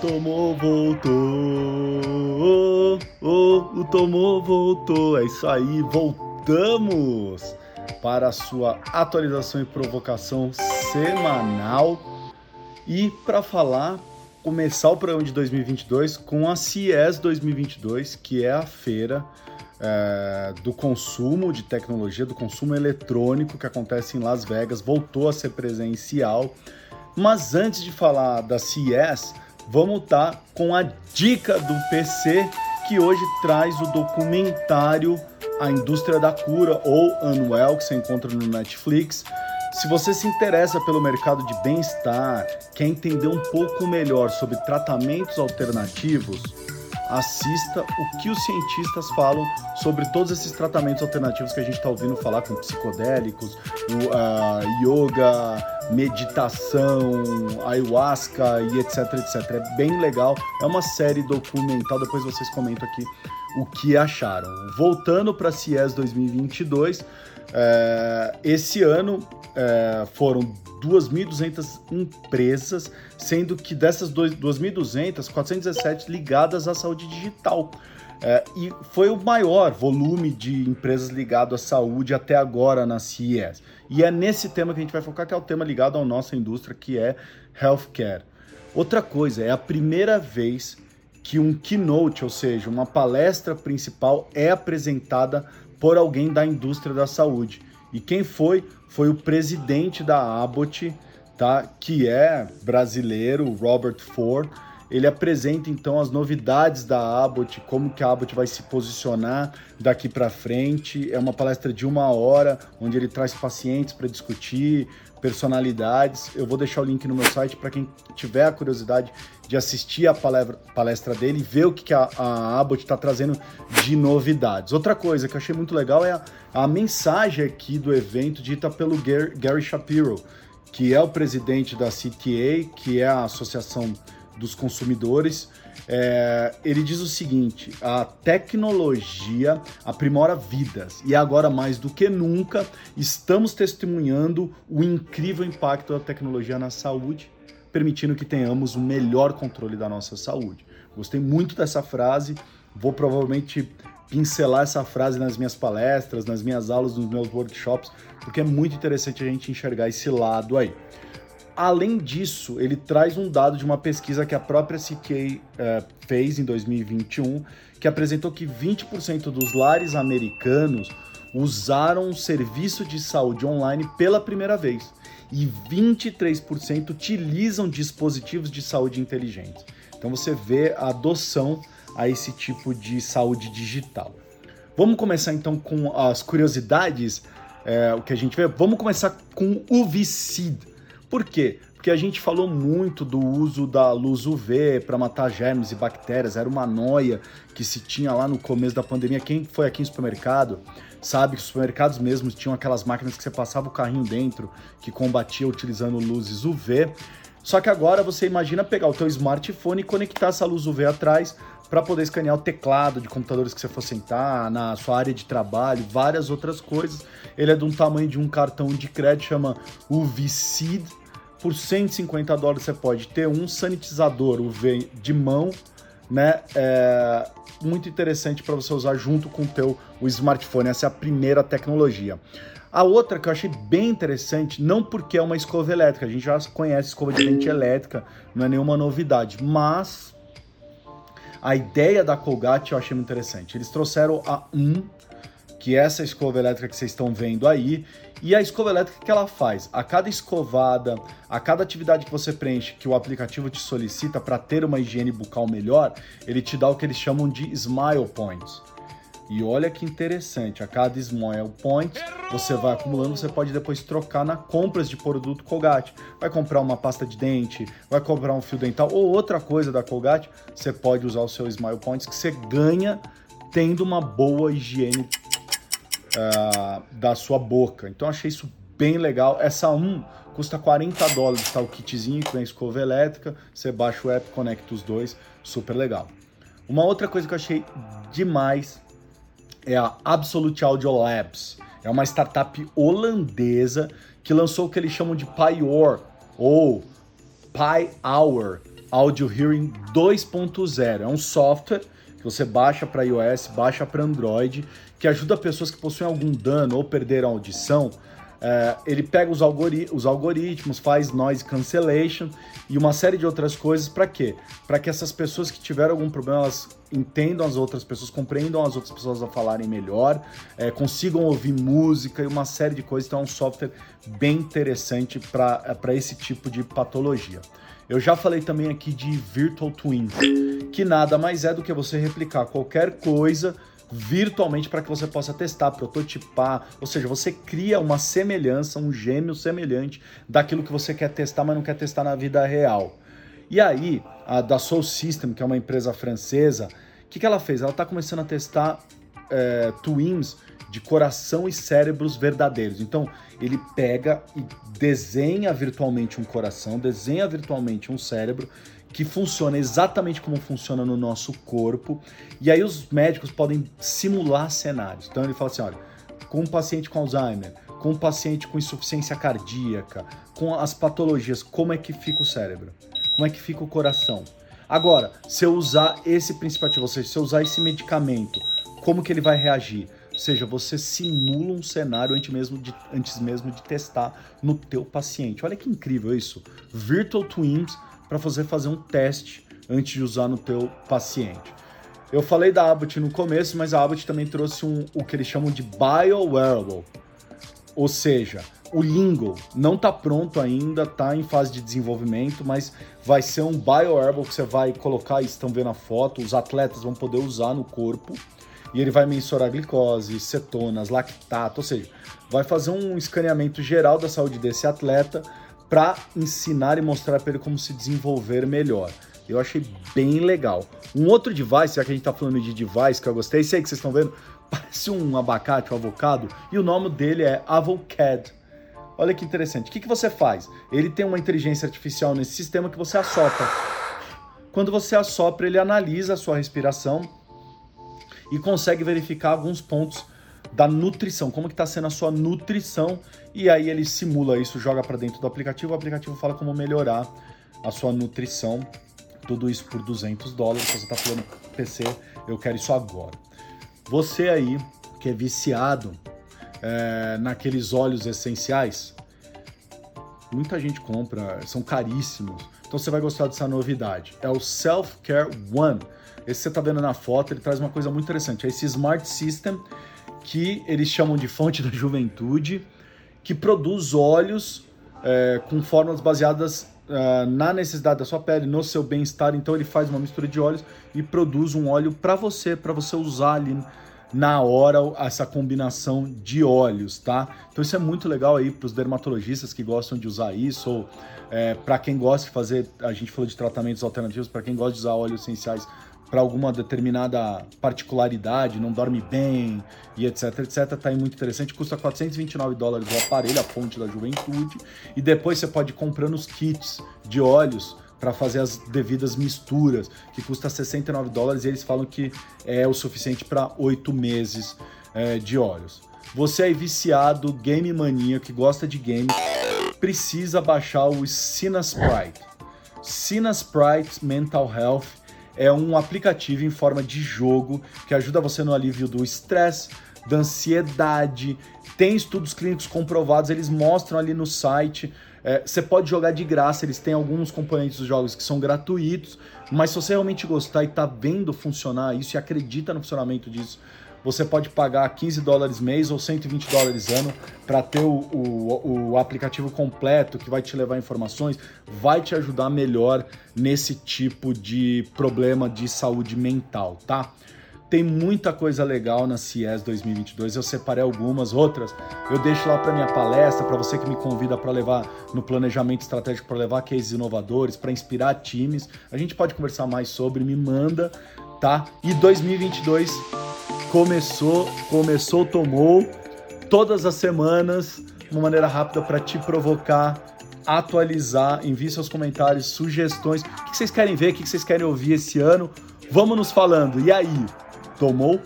Tomou voltou. Oh, o Tomou voltou. É isso aí, voltamos para a sua atualização e provocação semanal. E para falar, começar o programa de 2022 com a CES 2022, que é a feira é, do consumo de tecnologia, do consumo eletrônico que acontece em Las Vegas, voltou a ser presencial. Mas antes de falar da CES, vamos estar tá com a dica do PC, que hoje traz o documentário A Indústria da Cura, ou Unwell, que você encontra no Netflix. Se você se interessa pelo mercado de bem-estar, quer entender um pouco melhor sobre tratamentos alternativos, assista o que os cientistas falam sobre todos esses tratamentos alternativos que a gente está ouvindo falar com psicodélicos, o uh, yoga, meditação, ayahuasca e etc, etc. É bem legal. É uma série documental. Depois vocês comentam aqui o que acharam. Voltando para CIES 2022, é, esse ano é, foram 2.200 empresas, sendo que dessas 2.200, 417 ligadas à saúde digital. É, e foi o maior volume de empresas ligado à saúde até agora na CES. E é nesse tema que a gente vai focar, que é o tema ligado à nossa indústria, que é healthcare. Outra coisa, é a primeira vez que um keynote, ou seja, uma palestra principal, é apresentada por alguém da indústria da saúde. E quem foi? Foi o presidente da Abbott, tá? que é brasileiro, Robert Ford ele apresenta então as novidades da Abbott, como que a Abbott vai se posicionar daqui para frente. É uma palestra de uma hora, onde ele traz pacientes para discutir personalidades. Eu vou deixar o link no meu site para quem tiver a curiosidade de assistir a palestra dele e ver o que a, a Abbott está trazendo de novidades. Outra coisa que eu achei muito legal é a, a mensagem aqui do evento dita pelo Gary, Gary Shapiro, que é o presidente da CTA, que é a Associação dos consumidores. É, ele diz o seguinte: a tecnologia aprimora vidas e agora mais do que nunca estamos testemunhando o incrível impacto da tecnologia na saúde, permitindo que tenhamos o melhor controle da nossa saúde. Gostei muito dessa frase, vou provavelmente pincelar essa frase nas minhas palestras, nas minhas aulas, nos meus workshops, porque é muito interessante a gente enxergar esse lado aí. Além disso, ele traz um dado de uma pesquisa que a própria CK uh, fez em 2021, que apresentou que 20% dos lares americanos usaram um serviço de saúde online pela primeira vez e 23% utilizam dispositivos de saúde inteligentes. Então você vê a adoção a esse tipo de saúde digital. Vamos começar então com as curiosidades, é, o que a gente vê. Vamos começar com o VCID. Por quê? Porque a gente falou muito do uso da luz UV para matar germes e bactérias, era uma noia que se tinha lá no começo da pandemia. Quem foi aqui no supermercado sabe que os supermercados mesmos tinham aquelas máquinas que você passava o carrinho dentro, que combatia utilizando luzes UV. Só que agora você imagina pegar o teu smartphone e conectar essa luz UV atrás para poder escanear o teclado de computadores que você for sentar, na sua área de trabalho, várias outras coisas. Ele é de um tamanho de um cartão de crédito, chama UV-Seed por 150 dólares você pode ter um sanitizador UV de mão, né? É muito interessante para você usar junto com o teu o smartphone. Essa é a primeira tecnologia. A outra que eu achei bem interessante, não porque é uma escova elétrica, a gente já conhece escova de dente elétrica, não é nenhuma novidade, mas a ideia da Colgate eu achei muito interessante. Eles trouxeram a 1, que é essa escova elétrica que vocês estão vendo aí, e a escova elétrica que ela faz? A cada escovada, a cada atividade que você preenche, que o aplicativo te solicita para ter uma higiene bucal melhor, ele te dá o que eles chamam de Smile Points. E olha que interessante, a cada Smile Point você vai acumulando, você pode depois trocar na compras de produto Colgate. Vai comprar uma pasta de dente, vai comprar um fio dental ou outra coisa da Colgate, você pode usar o seu Smile Points que você ganha tendo uma boa higiene uh, da sua boca. Então achei isso bem legal. Essa 1 custa 40 dólares, tá? O kitzinho com a escova elétrica. Você baixa o app, conecta os dois, super legal. Uma outra coisa que eu achei demais é a Absolute Audio Labs. É uma startup holandesa que lançou o que eles chamam de Pyor ou Pi Hour, Audio Hearing 2.0. É um software que você baixa para iOS, baixa para Android, que ajuda pessoas que possuem algum dano ou perderam a audição é, ele pega os, algori os, algoritmos, faz noise cancellation e uma série de outras coisas para quê? Para que essas pessoas que tiveram algum problema elas entendam as outras pessoas, compreendam as outras pessoas a falarem melhor, é, consigam ouvir música e uma série de coisas. Então é um software bem interessante para é, esse tipo de patologia. Eu já falei também aqui de Virtual Twins, que nada mais é do que você replicar qualquer coisa virtualmente para que você possa testar, prototipar, ou seja, você cria uma semelhança, um gêmeo semelhante daquilo que você quer testar, mas não quer testar na vida real. E aí, a da Soul System, que é uma empresa francesa, o que, que ela fez? Ela está começando a testar é, twins de coração e cérebros verdadeiros. Então, ele pega e desenha virtualmente um coração, desenha virtualmente um cérebro que funciona exatamente como funciona no nosso corpo. E aí os médicos podem simular cenários. Então ele fala assim, olha, com um paciente com Alzheimer, com um paciente com insuficiência cardíaca, com as patologias, como é que fica o cérebro? Como é que fica o coração? Agora, se eu usar esse princípio ativo, ou seja, se eu usar esse medicamento, como que ele vai reagir? Ou seja, você simula um cenário antes mesmo de, antes mesmo de testar no teu paciente. Olha que incrível isso. Virtual Twins para você fazer um teste antes de usar no teu paciente. Eu falei da Abbott no começo, mas a Abbott também trouxe um, o que eles chamam de BioWearable, ou seja, o Lingo não está pronto ainda, está em fase de desenvolvimento, mas vai ser um BioWearable que você vai colocar, estão vendo a foto, os atletas vão poder usar no corpo e ele vai mensurar glicose, cetonas, lactato, ou seja, vai fazer um escaneamento geral da saúde desse atleta para ensinar e mostrar para ele como se desenvolver melhor. Eu achei bem legal. Um outro device, já que a gente está falando de device que eu gostei, sei que vocês estão vendo, parece um abacate, um avocado, e o nome dele é Avocad. Olha que interessante. O que, que você faz? Ele tem uma inteligência artificial nesse sistema que você assopra. Quando você assopra, ele analisa a sua respiração e consegue verificar alguns pontos da nutrição, como que está sendo a sua nutrição, e aí ele simula isso, joga para dentro do aplicativo, o aplicativo fala como melhorar a sua nutrição, tudo isso por 200 dólares, você está falando PC, eu quero isso agora. Você aí, que é viciado é, naqueles óleos essenciais, muita gente compra, são caríssimos, então você vai gostar dessa novidade. É o Self Care One. Esse você está vendo na foto, ele traz uma coisa muito interessante. É esse Smart System que eles chamam de fonte da juventude, que produz óleos é, com fórmulas baseadas uh, na necessidade da sua pele, no seu bem-estar. Então ele faz uma mistura de óleos e produz um óleo para você, para você usar ali na hora essa combinação de óleos, tá? Então isso é muito legal aí para os dermatologistas que gostam de usar isso, ou é, para quem gosta de fazer, a gente falou de tratamentos alternativos, para quem gosta de usar óleos essenciais para alguma determinada particularidade, não dorme bem e etc, etc, tá aí muito interessante. Custa 429 dólares o aparelho, a fonte da juventude, e depois você pode ir comprando os kits de óleos para fazer as devidas misturas, que custa 69 dólares e eles falam que é o suficiente para oito meses é, de óleos. Você é viciado, game mania, que gosta de game, precisa baixar o. Cinasprite Mental Health é um aplicativo em forma de jogo que ajuda você no alívio do estresse, da ansiedade. Tem estudos clínicos comprovados, eles mostram ali no site. É, você pode jogar de graça, eles têm alguns componentes dos jogos que são gratuitos, mas se você realmente gostar e tá vendo funcionar isso e acredita no funcionamento disso, você pode pagar 15 dólares mês ou 120 dólares ano para ter o, o, o, aplicativo completo que vai te levar informações, vai te ajudar melhor nesse tipo de problema de saúde mental, tá? Tem muita coisa legal na CIES 2022, eu separei algumas, outras eu deixo lá para minha palestra, para você que me convida para levar no planejamento estratégico, para levar cases inovadores, para inspirar times. A gente pode conversar mais sobre, me manda, tá? E 2022 começou, começou, tomou todas as semanas, uma maneira rápida para te provocar, atualizar, envie seus comentários, sugestões, o que vocês querem ver, o que vocês querem ouvir esse ano. Vamos nos falando. E aí, tomou?